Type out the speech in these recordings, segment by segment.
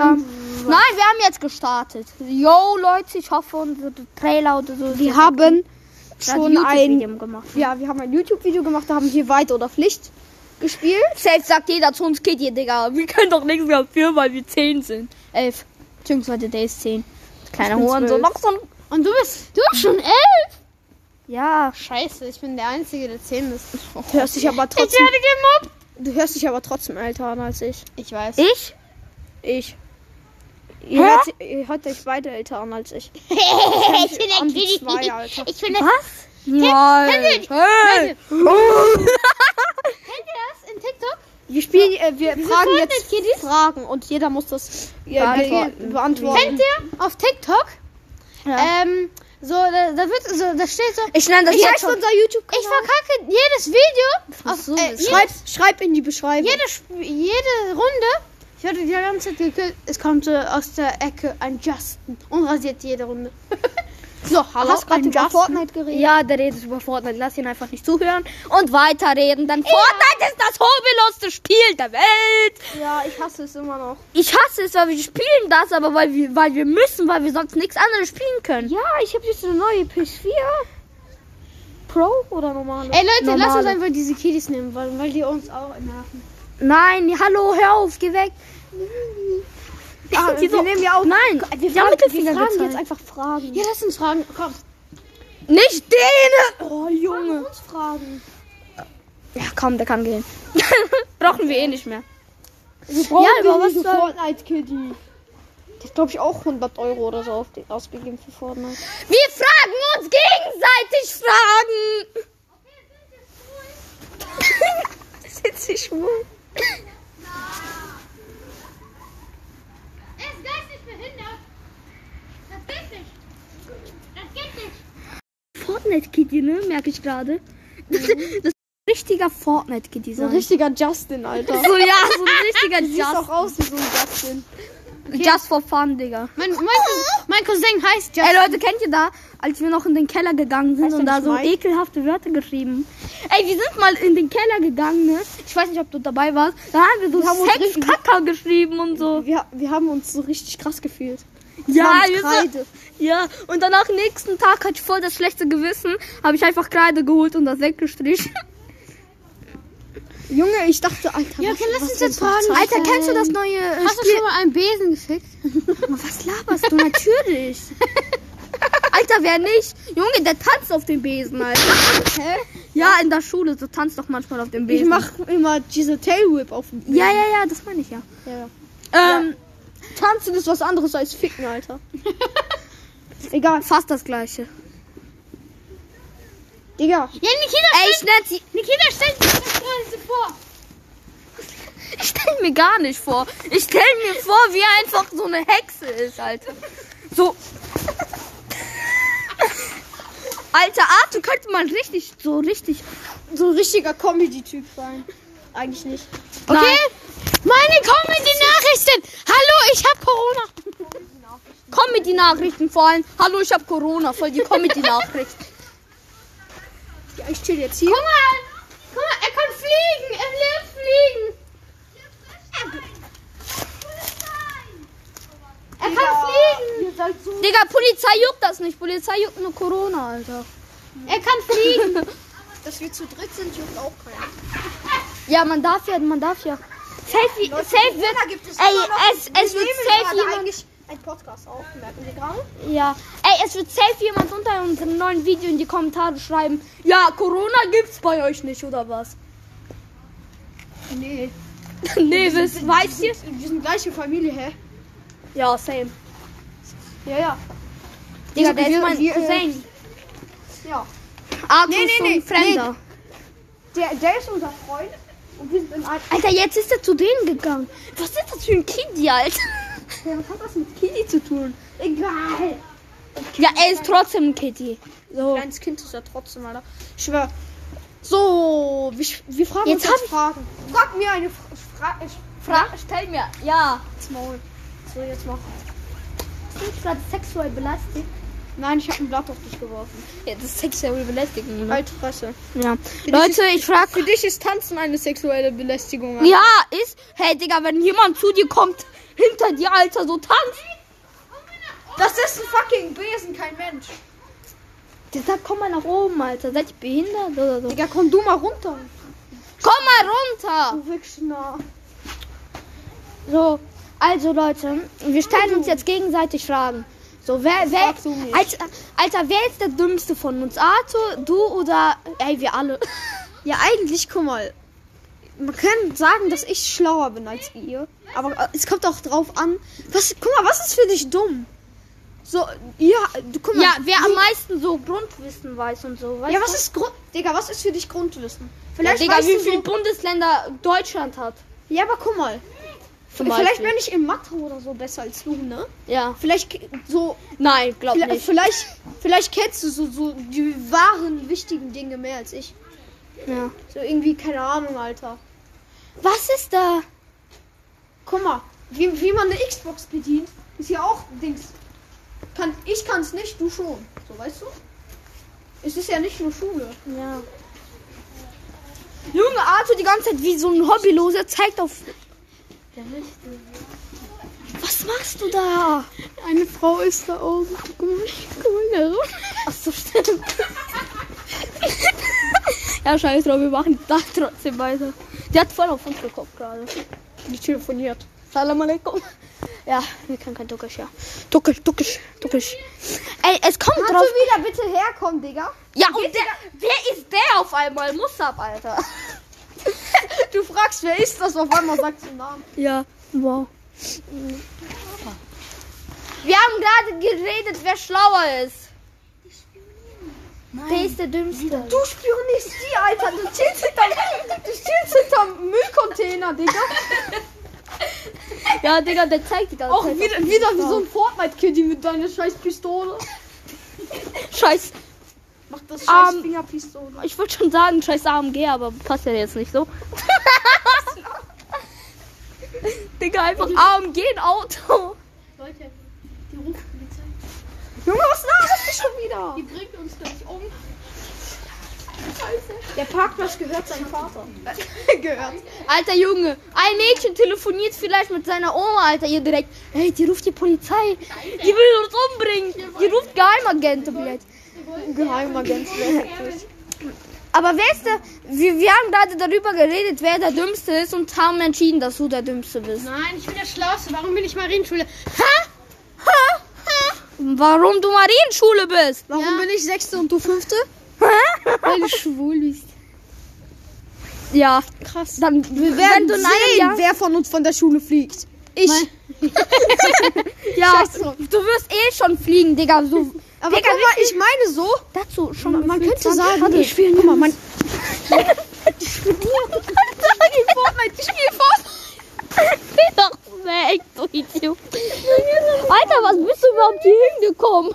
Nein, wir haben jetzt gestartet. Yo, Leute, ich hoffe, unsere Trailer oder so. Wir haben schon ein, gemacht. ja, wir haben ein YouTube-Video gemacht, da haben wir Weit oder Pflicht gespielt. Safe sagt jeder zu uns, geht ihr, Digga. Wir können doch nichts mehr für, weil wir 10 sind. 11. Beziehungsweise der ist 10. Kleiner Ich Huren, so noch so ein. Und du bist, Du bist schon 11? Ja. scheiße, ich bin der Einzige, der 10 ist. Du hörst dich aber Ich trotzdem, werde gemobbt. du hörst dich aber trotzdem älter an als ich. Ich weiß. Ich? Ich. Ihr hört, ihr hört euch beide älter an als ich. ich bin an die zwei, Alter. Ich bin Was? Nein. Hey! Kennt ihr das in TikTok? Wir spielen, äh, wir fragen jetzt Fortnite-Kiddies? Fragen und jeder muss das äh, Beantworten. be- beantworten. Kennt ihr auf TikTok? Ja. Ähm, so, da, da wird so, da steht so. ich nenne das Ich jetzt heißt schon. unser Ich verkacke jedes Video. Auf, so, äh, jedes, schreib, schreib in die Beschreibung. jede, jede Runde. Ich hatte die ganze Zeit gekillt. Es kommt so aus der Ecke ein Justin und rasiert jede Runde. so, hallo, Hast du gerade über? Fortnite geredet? Ja, der redet über Fortnite. Lass ihn einfach nicht zuhören und weiterreden. Denn Fortnite ist das hobelosste Spiel der Welt. Ja, ich hasse es immer noch. Ich hasse es, weil wir spielen das, aber weil wir, weil wir müssen, weil wir sonst nichts anderes spielen können. Ja, ich habe jetzt eine neue PS4. Pro oder normale? Ey Leute, normale. lass uns einfach diese Kiddies nehmen, weil, weil die uns auch nerven. Nein, hallo, hör auf, geh weg. Ah, wir so- nehmen ja auch. Nein, wir, fragen, wir fragen jetzt einfach Fragen. Ja, lass uns fragen. Komm. Nicht den! Oh, Junge. Junge. uns fragen. Ja, komm, der kann gehen. Brauchen wir eh nicht mehr. Wir brauchen Ja, aber was Fortnite Kitty. Hat, glaube ich, auch 100 Euro oder so auf die, ausgegeben für Fortnite. Wir fragen uns gegenseitig Fragen. Sind sie schwul? Er ist geistig behindert. Das geht nicht. Das geht nicht. Fortnite-Kitty, ne? Merke ich gerade. Das, das ist ein richtiger Fortnite-Kitty So ein richtiger Justin, Alter. So, ja, so ein richtiger Siehst auch Just, aus wie so ein Justin. Just for fun, Digga. Mein, mein, Cousin, mein Cousin heißt Justin. Ey Leute, kennt ihr da, als wir noch in den Keller gegangen sind und da so Mike? ekelhafte Wörter geschrieben? Ey, wir sind mal in den Keller gegangen, ne? Ich weiß nicht, ob du dabei warst. Da haben wir so Wir haben uns Sex richtig- Kacker geschrieben und so. Wir, wir haben uns so richtig krass gefühlt. Ja, mit wir Kreide. Ja, und danach nächsten Tag hatte ich voll das schlechte Gewissen, habe ich einfach Kreide geholt und das weggestrichen. Junge, ich dachte, Alter. Ja, okay, lass uns jetzt fragen. Alter, kennst du das neue äh, Hast du Spiel? schon mal einen Besen gefickt? Was laberst du natürlich? Alter, wer nicht? Junge, der tanzt auf dem Besen, Alter. Hä? Ja, in der Schule, so tanzt doch manchmal auf dem Besen. Ich mach immer diese Tail Whip auf dem Ja, ja, ja, das meine ich ja. ja. Ähm, Tanzen ist was anderes als Ficken, Alter. Egal. fast das gleiche. Digga. Ja, Nikita, Ey, ich nenn sie. Nikita stellt sich das gerade so vor. Ich stell mir gar nicht vor. Ich stell mir vor, wie er einfach so eine Hexe ist, Alter. So. Alter, Arthur könnte mal richtig, so richtig. So richtiger Comedy-Typ sein. Eigentlich nicht. Okay? Meine Comedy-Nachrichten. Hallo, ich hab Corona. Comedy-Nachrichten vor allem. Hallo, ich hab Corona. Voll die Comedy-Nachricht. Ja, ich chill jetzt hier. Guck mal. Guck mal, er kann fliegen. Er lernt fliegen. Er kann fliegen. So. Digga, Polizei juckt das nicht. Polizei juckt nur Corona, Alter. Er kann fliegen. Dass wir zu dritt sind, juckt auch keiner. Ja, man darf ja, man darf ja. Safe, safe wird. Da gibt es Ey, es, es wird safe jemand. Ein Podcast auf, merken wir gerade. Ja. Ey, es wird safe jemand unter unserem neuen Video in die Kommentare schreiben. Ja, Corona gibt's bei euch nicht, oder was? Nee. nee, das weißt ihr? Wir sind gleiche Familie, hä? Ja, same. Ja, ja. Digga, Wir- der ist wir- mein wir, Cousin. Ja. Arthur Nee, nee, nee, Fremder. Der, der ist unser Freund. Und wir sind in. Alter, jetzt ist er zu denen gegangen. Was ist das für ein Kitty, Alter? Ja, was hat das mit Kitty zu tun? Egal. Ja, er ist trotzdem ein Kitty. So. Kleines Kind ist er trotzdem, Alter. Ich schwör. So, wir, wir fragen Jetzt uns jetzt Fragen. Frag mir eine Frage. Fra stell mir. Ja. Maul. So, jetzt mach. Hast du gerade sexuell belastet? Nein, ich habe ein Blatt auf dich geworfen. Ja, das ist sexuell belästigen. Ne? Halt Fresse. Ja. dich Leute, ich frag. Für dich ist Tanzen eine sexuelle Belästigung. Alter. Ja, ist. Hey, Digga, wenn jemand zu dir kommt, hinter dir, Alter, so tanzt. Das ist ein fucking Besen, kein Mensch. Der sagt, komm mal nach oben, Alter. Seid ihr behindert oder so? Digga, komm du mal runter. Komm mal runter. Du Wichsner. So, also Leute, wir stellen uns jetzt gegenseitig Fragen. So, wer, wer. Alter, Alter, wer ist der Dümmste von uns? Arthur, du oder, ey, wir alle? Ja, eigentlich, guck mal. Man kann sagen, dass ich schlauer bin als ihr. Aber äh, es kommt auch drauf an. Was, guck mal, was ist für dich dumm? So, ja, du guck mal. Ja, wer du, am meisten so Grundwissen weiß und so, weißt Ja, du? was ist Grund. Digga, was ist für dich Grundwissen? Ja, Vielleicht Digga, weißt wie du viele so, Bundesländer Deutschland hat? Ja, aber guck mal. Vielleicht bin ich im Mathe oder so besser als du, ne? Ja. Vielleicht so. Nein, glaub Vielleicht, nicht. vielleicht, vielleicht kennst du so, so die wahren, wichtigen Dinge mehr als ich. Ja. So irgendwie, keine Ahnung, Alter. Was ist da? Guck mal, wie, wie man eine Xbox bedient, ist ja auch Dings. Kann, ich kann es nicht, du schon. So, weißt du? Es ist ja nicht nur Schule. Ja. Junge Arthur die ganze Zeit wie so ein Hobbyloser zeigt auf. Was machst du da? Eine Frau ist da oben. Guck mal, guck mal da rum. Ach so, stimmt. ja, scheiß drauf, wir machen da trotzdem weiter. Die hat voll auf uns geguckt gerade. Die telefoniert. Salam alaikum. Ja, wir können kein Türkisch, ja. Türkisch, Türkisch, Türkisch. Ey, es kommt Kannst drauf. du wieder bitte herkommen, Digga? Ja, und der, wer ist der auf einmal? Musab, Alter. Du fragst, wer ist das? Auf einmal sagst du Namen. Ja, wow. Wir haben gerade geredet, wer schlauer ist. Der ist der Dümmste. Du spionierst die, Alter. Du chillst hinterm, du chillst hinterm Müllcontainer, Digga. Ja, Digga, der zeigt die ganze Auch Zeit. wieder, wieder wie so ein Fortnite-Kitty mit deiner scheiß Pistole. Scheiß. Mach das scheiß Ähm, Fingerpistole. Ich würde schon sagen, scheiß AMG, aber passt ja jetzt nicht so. Digga, einfach AMG ein Auto. Junge, was laberst du schon wieder? die bringt uns gleich um. Der Parkplatz gehört seinem Vater. gehört. Alter Junge, ein Mädchen telefoniert vielleicht mit seiner Oma, Alter, ihr direkt. Hey, die ruft die Polizei. Die will uns umbringen. Die ruft Geheimagenten, vielleicht. Geheimagent. Aber wer ist der? Wir, wir haben gerade darüber geredet, wer der Dümmste ist und haben entschieden, dass du der Dümmste bist. Nein, ich bin der Schlauste. Warum bin ich Marienschule? Warum du Marienschule bist? Warum Ja. bin ich Sechste und du Fünfte? Weil du schwul bist. Ja, Krass. dann Wir wenn werden sehen, Jahr, wer von uns von der Schule fliegt. Ich. ja, du wirst eh schon fliegen, Digga. So, Aber Digga, guck mal, ich meine so, dazu schon man, man könnte 20 sagen, hatte. ich spiele guck mal, man, Ich Fortnite, ich spiel Fortnite. Weg, du Idiot. Alter, was bist du überhaupt hier hingekommen?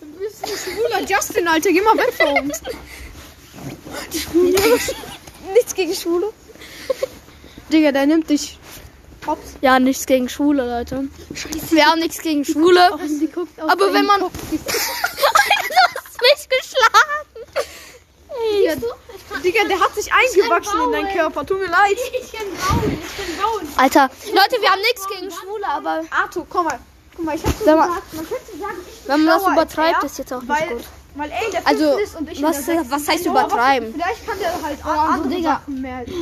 du bist ein schwuler Justin, Alter, geh mal weg von uns. Nichts gegen Schwule. Digga, der nimmt dich. Hops. Ja, nichts gegen Schwule, Leute. Wir haben nichts gegen Schwule. Die auf Aber deinen wenn man- hast mich geschlagen. Ey, Digga, der hat sich eingewachsen in deinen Körper. Tut mir leid. Ich bin braun, ich bin braun. Alter, Leute, wir haben nichts gegen Schwule, aber Arthur, komm mal. Guck mal, ich hab so gesagt, man könnte sagen, ich bin wenn man das übertreibt, er, ist jetzt auch nicht weil, gut. Weil in der Also, ist und ich was- was heißt Aber übertreiben? Vielleicht kann der halt also, andere Digga. Sachen mehr. Also,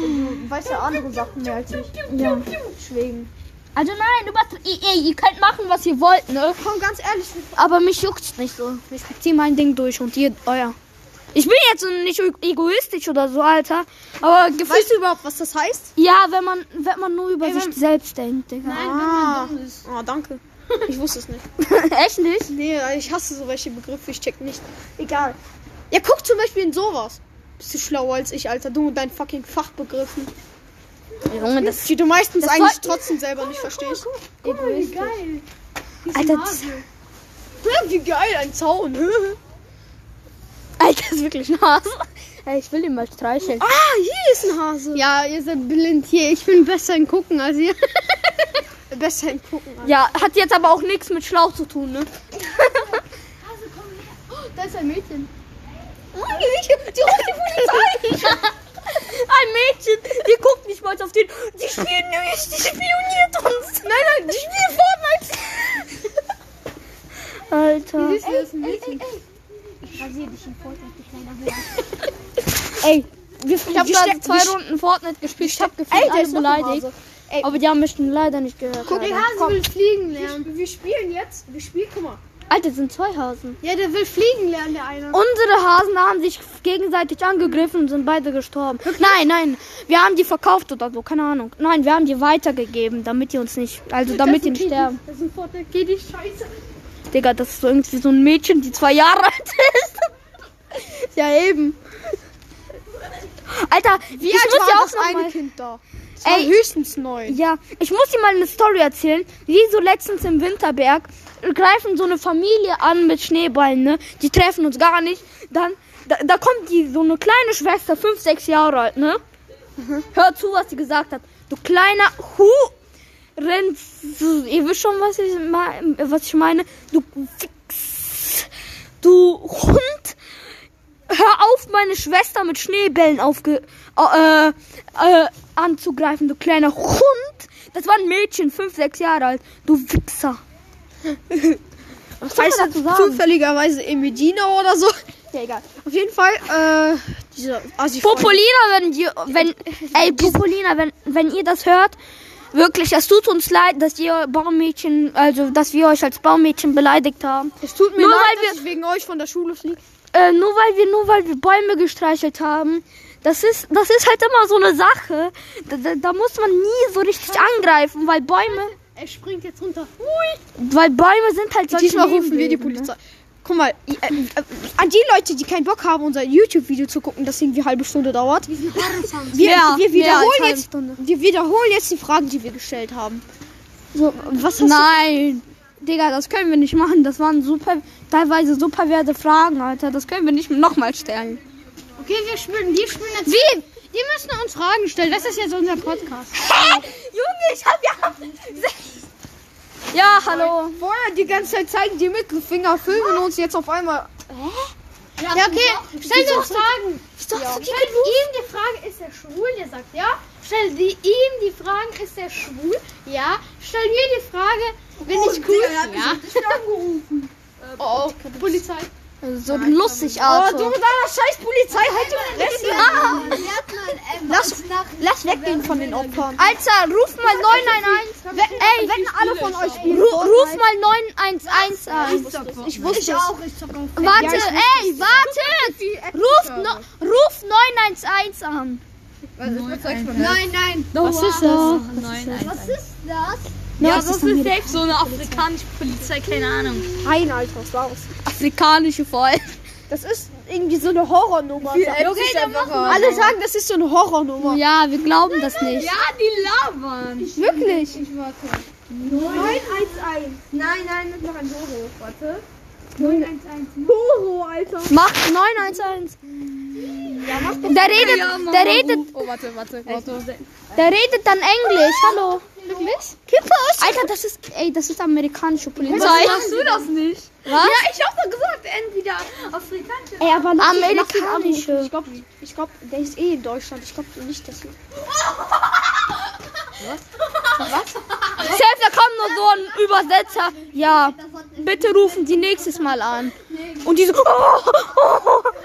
weiß ja andere Sachen mehr als ich. Ja. Deswegen. Also nein, ihr, ihr, ihr könnt machen, was ihr wollt, ne? Komm, ganz ehrlich. Aber mich juckt's nicht so. Ich zieh mein Ding durch und ihr euer. Ich bin jetzt nicht egoistisch oder so, Alter. Aber gefühlt. Weißt du überhaupt, was das heißt? Ja, wenn man, wenn man nur über Ey, sich selbst denkt, Digga. Nein, Ah. wenn man dumm ist. Oh, danke. Ich wusste es nicht. Echt nicht? Nee, ich hasse so welche Begriffe, ich check nicht. Egal. Ja, guck zum Beispiel in sowas. Bist du schlauer als ich, Alter. Du mit deinen fucking Fachbegriffen. Junge, das Die du meistens Das eigentlich trotzdem selber nicht verstehst. egoistisch. Geil. Alter, das, Ja, Wie geil, ein Zaun. Alter, ist wirklich ein Hase. Ey, ich will ihn mal streicheln. ah, hier ist ein Hase. Ja, ihr seid blind hier. Ich bin besser im Gucken als ihr. Besser im Gucken. Alter. Ja, hat jetzt aber auch nichts mit Schlauch zu tun, ne? Da ist ein Mädchen. Die ruft die Polizei. Ein Mädchen, die guckt nicht mal auf den. Die spielen nicht, die spioniert uns. Nein, nein, die spielen Fortnite. Alter. Du, das ist ein Mädchen. Ich rasiere dich in Fortnite, du kleiner Hund. Ey, wir, Ich habe gerade zwei Runden Fortnite gespielt. Ich habe gefühlt Ey, der alle ist noch ein beleidigt. Ey, Aber die haben mich leider nicht gehört. Guck, der Hase will fliegen lernen. Wir, wir spielen jetzt. Wir spielen, guck mal. Alter, das sind zwei Hasen. Ja, der will fliegen lernen, der eine. Unsere Hasen haben sich gegenseitig angegriffen und sind beide gestorben. Nein, nein, wir haben die verkauft oder so, keine Ahnung. Nein, wir haben die weitergegeben, damit die uns nicht, also damit die nicht sterben. Das ist ein Fortnite. Geh die Scheiße. Digga, das ist so irgendwie so ein Mädchen, die zwei Jahre alt ist. Ja, eben. Alter, Wie ich alt muss war ja auch das noch eine mal, Kind da? War Ey. höchstens neun. Ja, ich muss dir mal eine Story erzählen. Wie so letztens im Winterberg greifen so eine Familie an mit Schneeballen, ne? Die treffen uns gar nicht. Dann, da, da kommt die, so eine kleine Schwester, fünf, sechs Jahre alt, ne? Hör zu, was sie gesagt hat. Du kleiner Hu... Renz, ihr wisst schon, was ich, was ich meine. Du Fix, du Hund. Hör auf, meine Schwester mit Schneebällen aufge, äh, äh, anzugreifen, du kleiner Hund. Das war ein Mädchen, fünf, sechs Jahre alt. Du Wichser. Was soll Heißt das zufälligerweise Emedina oder so? Ja, egal. Auf jeden Fall, äh, diese Assi Popolina, wenn die, wenn, ey, Popolina, wenn, wenn ihr das hört, wirklich, es tut uns leid, dass ihr Baummädchen, also, dass wir euch als Baummädchen beleidigt haben. Es tut mir Nur leid, weil dass ich wegen euch von der Schule fliege. Äh, nur weil wir, nur weil wir Bäume gestreichelt haben. Das ist, das ist halt immer so eine Sache. Da, da, da muss man nie so richtig angreifen, weil Bäume, Er springt jetzt runter. weil Bäume sind halt solche Diesmal rufen wir die Lebewesen, Polizei. Guck mal, i- äh, äh, an die Leute, die keinen Bock haben, unser YouTube-Video zu gucken, das irgendwie eine halbe Stunde dauert. Wir, Ja, wir, als wiederholen jetzt, wir wiederholen jetzt die Fragen, die wir gestellt haben. So, was hast Nein. Digga, das können wir nicht machen. Das waren super, teilweise super werte Fragen, Alter. Das können wir nicht nochmal stellen. Okay, wir spielen, wir spielen jetzt. Wie? Die müssen uns Fragen stellen. Das ist jetzt unser Podcast. Junge, ich hab ja. Ja, hallo. Vorher die ganze Zeit zeigen die Mittelfinger, filmen uns jetzt auf einmal. Ja, okay. Stell dir Fragen. doch Ja. Stell ihm die Frage, ist er schwul? Der sagt ja. Stell die, ihm die Fragen, ist er schwul? Ja. Stell mir die Frage, bin ich cool? Ja. Oh, Polizei. So lustig, Oh, Alter. du mit deiner scheiß Polizei, halt die Fresse. Ah. Lass, lass weggehen von den Opfern. Alter, ruf mal 911. Ey, Wenn alle von euch spielen. ru ruf mal 911 an. Ich wusste auch. Warte, ey, warte. Ruf, no, ruf 911 an. Nein, nein. Was ist das? Was ist das? Ja, das ist Selbst so eine afrikanische Polizei, keine Ahnung. Nein, Alter, was war's? afrikanische Volk. Das ist irgendwie so eine Horrornummer. Okay, dann machen wir. Alle sagen, das ist so eine Horrornummer. Ja, wir glauben das nicht. Ja, die labern. Wirklich? 911. Nein, nein, das ist noch ein Doro. Warte. 911. Horo, Alter. Mach 911. Der redet, der redet, Oh, warte, warte, warte. der redet dann Englisch. Hallo. Wirklich? Alter, das ist, ey, das ist amerikanische Polizei. Machst du das nicht? Was? Ja, ich hab doch gesagt, entweder afrikanische. Ey, aber mich Amerikanische. Ich glaube, ich glaub, der ist eh in Deutschland. Ich glaube nicht, dass wir. Selbst da kommt nur so ein Übersetzer. Ja, bitte rufen Sie nächstes Mal an. Und die so.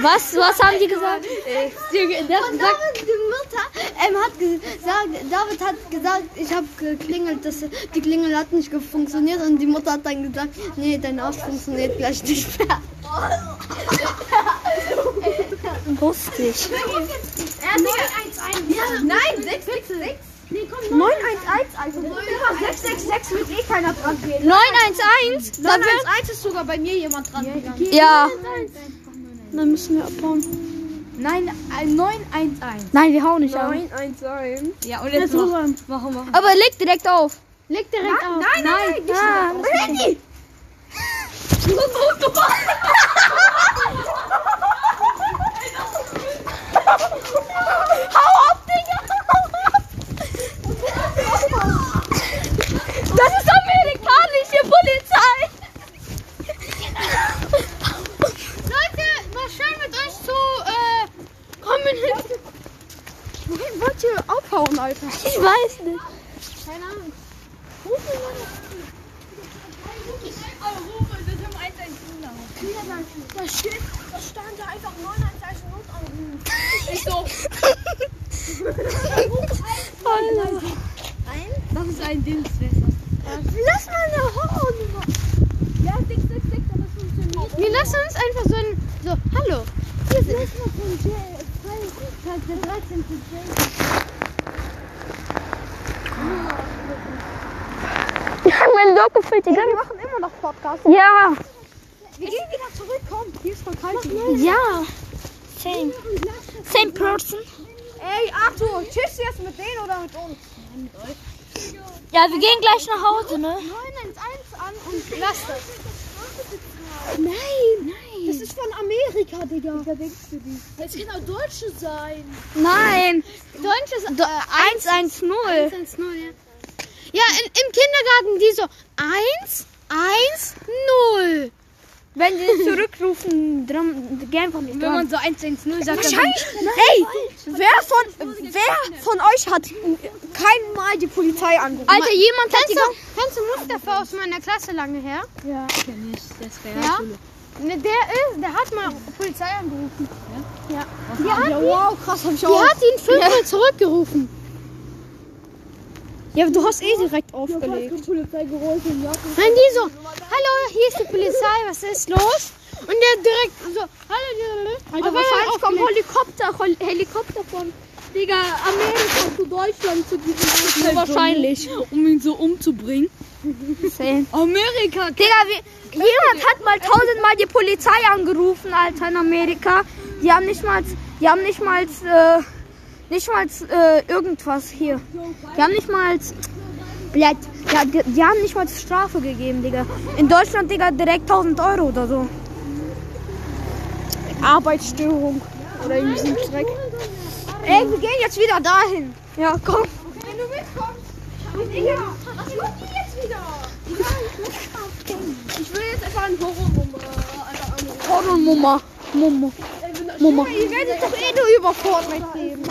Was, was haben die gesagt? Der hat gesagt, die Mutter ähm, hat gesagt, David hat gesagt, ich habe geklingelt, das, die Klingel hat nicht funktioniert und die Mutter hat dann gesagt, nee, dein Arsch funktioniert gleich nicht mehr. Lustig. Nein, 666. Nee, komm, 911, also 666 wird eh keiner dran gehen. 911? Da wird, 911 ist sogar bei mir jemand dran gegangen. ja. Dann müssen wir abhauen. Nein, ein 911. Nein, wir hauen nicht ab. 911. Ja, und jetzt mach, machen wir. Aber leg direkt auf. leg direkt auf. Nein, nein, nein. Ah, Handy. Hau ab, Dominik! Wohin wollt ihr aufhauen, Alter? Ich weiß nicht. Keine Ahnung. Da steht, da stand da einfach 910 Notanruf. Ich so. Hallo. Das ist ein Dinswässer. Lass mal eine Horrornummer. Ja, dick, dick, dick, aber es funktioniert. Wir lassen uns einfach so ein. So, hallo. Hier sind. Freitag, der 13. Jay. Mein Lob gefüllt, Digga. Wir machen immer noch Podcast. Ja. Wir gehen wieder zurück, komm. Hier ist voll kalt. Ja. Same. Same person. Ey, Arthur, tschüss jetzt mit denen oder mit uns? Ja, wir gehen gleich nach Hause, ne? 911 an und lass das. Nein, nein. Das ist von Amerika, Digga. Das kann auch Deutsche sein. Nein. Deutsches äh, 110. 110, ja. Ja, in, im Kindergarten die so 1, 1, 0. Wenn sie zurückrufen, drum, geh einfach nicht Wenn man so 110 sagt, dann Wahrscheinlich. Ey, wer von, wer von euch hat kein Mal die Polizei angerufen? Alter, jemand hat Kennst die du, kennst du Mustafa aus meiner Klasse lange her? kenn ich. Das wäre Ja. Ne, der ist, der hat mal Polizei angerufen. Ja. Die hat, Ja, wow, krass, hab ich die auch. hat ihn fünfmal zurückgerufen. Ja, du hast eh direkt aufgelegt. Die Polizei gerufen, ja. Nein, die so, hallo, hier ist die Polizei, was ist los? Und der direkt so, hallo, Alter, wahrscheinlich kommt Helikopter, Helikopter von Digga, Amerika zu Deutschland zu diesem Nur wahrscheinlich, um ihn so umzubringen. Same. Amerika, Digga, wie, jemand hat mal tausendmal die Polizei angerufen, Alter, in Amerika. Die haben nicht mal, die haben nicht mal, äh, nicht mal äh, irgendwas hier. Die haben nicht mal, ja, die, die haben nicht mal Strafe gegeben, Digga. In Deutschland, Digga, direkt 1000 Euro oder so. Arbeitsstörung. Oder irgendwie so ein Dreck. Ey, wir gehen jetzt wieder dahin. Ja, komm. Wenn du mitkommst. Digga, was macht die jetzt wieder? Ich will jetzt einfach einen anrufen. Horrormumma. Mumma. Mumma. Ihr werdet doch eh nur über Fortnite reden.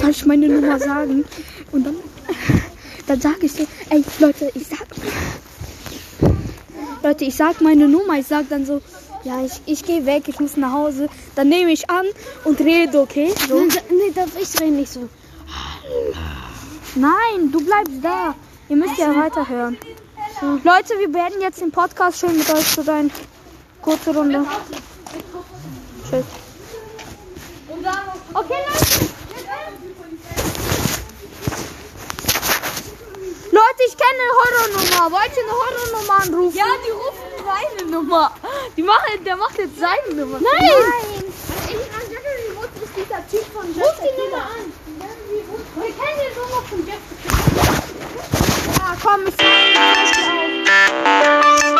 Soll ich meine Nummer sagen? Und dann, dann sage ich so, ey Leute, ich sag, Leute, ich sag meine Nummer, ich sag dann so, ja, ich, ich gehe weg, ich muss nach Hause. Dann nehme ich an und rede, okay? So. Nee, darf ich reden nicht so. Nein, du bleibst da. Ihr müsst ja weiterhören. Leute, wir beenden jetzt den Podcast. Schön mit euch zu sein. Kurze Runde. Tschüss. Okay, Leute. Leute, ich kenne eine Horrornummer. Wollt ihr eine Horrornummer anrufen? Ja, die rufen seine Nummer. Die machen, der macht jetzt seine Nummer. Nein. ist dieser Typ von Ruf die Nummer an. Ich können den so noch zum Jeff. Ja, komm, ich auf.